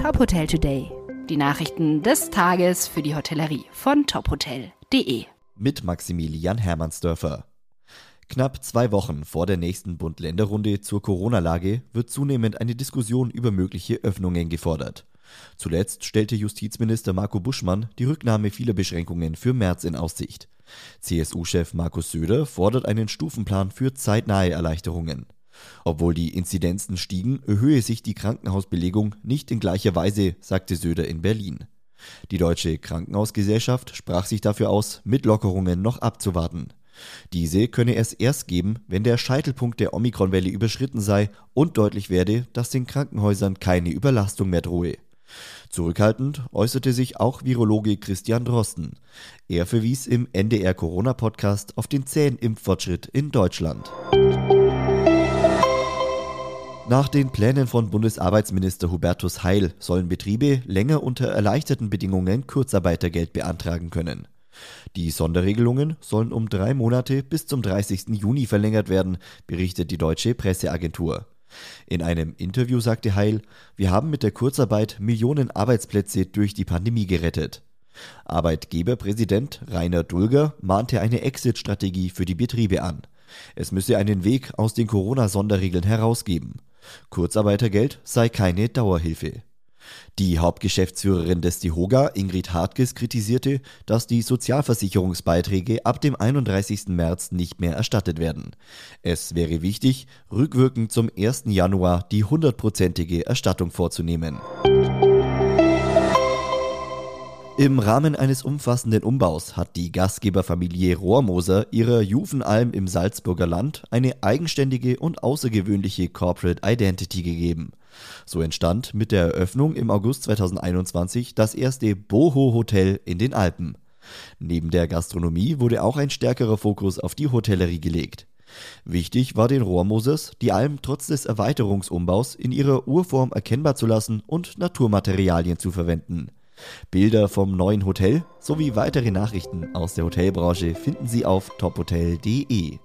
Top Hotel Today. Die Nachrichten des Tages für die Hotellerie von tophotel.de. Mit Maximilian Hermannsdörfer. Knapp zwei Wochen vor der nächsten Bund-Länder-Runde zur Corona-Lage wird zunehmend eine Diskussion über mögliche Öffnungen gefordert. Zuletzt stellte Justizminister Marco Buschmann die Rücknahme vieler Beschränkungen für März in Aussicht. CSU-Chef Markus Söder fordert einen Stufenplan für zeitnahe Erleichterungen. Obwohl die Inzidenzen stiegen, erhöhe sich die Krankenhausbelegung nicht in gleicher Weise, sagte Söder in Berlin. Die Deutsche Krankenhausgesellschaft sprach sich dafür aus, mit Lockerungen noch abzuwarten. Diese könne es erst geben, wenn der Scheitelpunkt der Omikronwelle überschritten sei und deutlich werde, dass den Krankenhäusern keine Überlastung mehr drohe. Zurückhaltend äußerte sich auch Virologe Christian Drosten. Er verwies im NDR Corona-Podcast auf den zähen Impffortschritt in Deutschland. Nach den Plänen von Bundesarbeitsminister Hubertus Heil sollen Betriebe länger unter erleichterten Bedingungen Kurzarbeitergeld beantragen können. Die Sonderregelungen sollen um drei Monate bis zum 30. Juni verlängert werden, berichtet die deutsche Presseagentur. In einem Interview sagte Heil, wir haben mit der Kurzarbeit Millionen Arbeitsplätze durch die Pandemie gerettet. Arbeitgeberpräsident Rainer Dulger mahnte eine Exit-Strategie für die Betriebe an. Es müsse einen Weg aus den Corona-Sonderregeln herausgeben. Kurzarbeitergeld sei keine Dauerhilfe. Die Hauptgeschäftsführerin des DIHOGA, Ingrid Hartges, kritisierte, dass die Sozialversicherungsbeiträge ab dem 31. März nicht mehr erstattet werden. Es wäre wichtig, rückwirkend zum 1. Januar die hundertprozentige Erstattung vorzunehmen. Im Rahmen eines umfassenden Umbaus hat die Gastgeberfamilie Rohrmoser ihrer Juvenalm im Salzburger Land eine eigenständige und außergewöhnliche Corporate Identity gegeben. So entstand mit der Eröffnung im August 2021 das erste Boho Hotel in den Alpen. Neben der Gastronomie wurde auch ein stärkerer Fokus auf die Hotellerie gelegt. Wichtig war den Rohrmosers, die Alm trotz des Erweiterungsumbaus in ihrer Urform erkennbar zu lassen und Naturmaterialien zu verwenden. Bilder vom neuen Hotel sowie weitere Nachrichten aus der Hotelbranche finden Sie auf tophotel.de.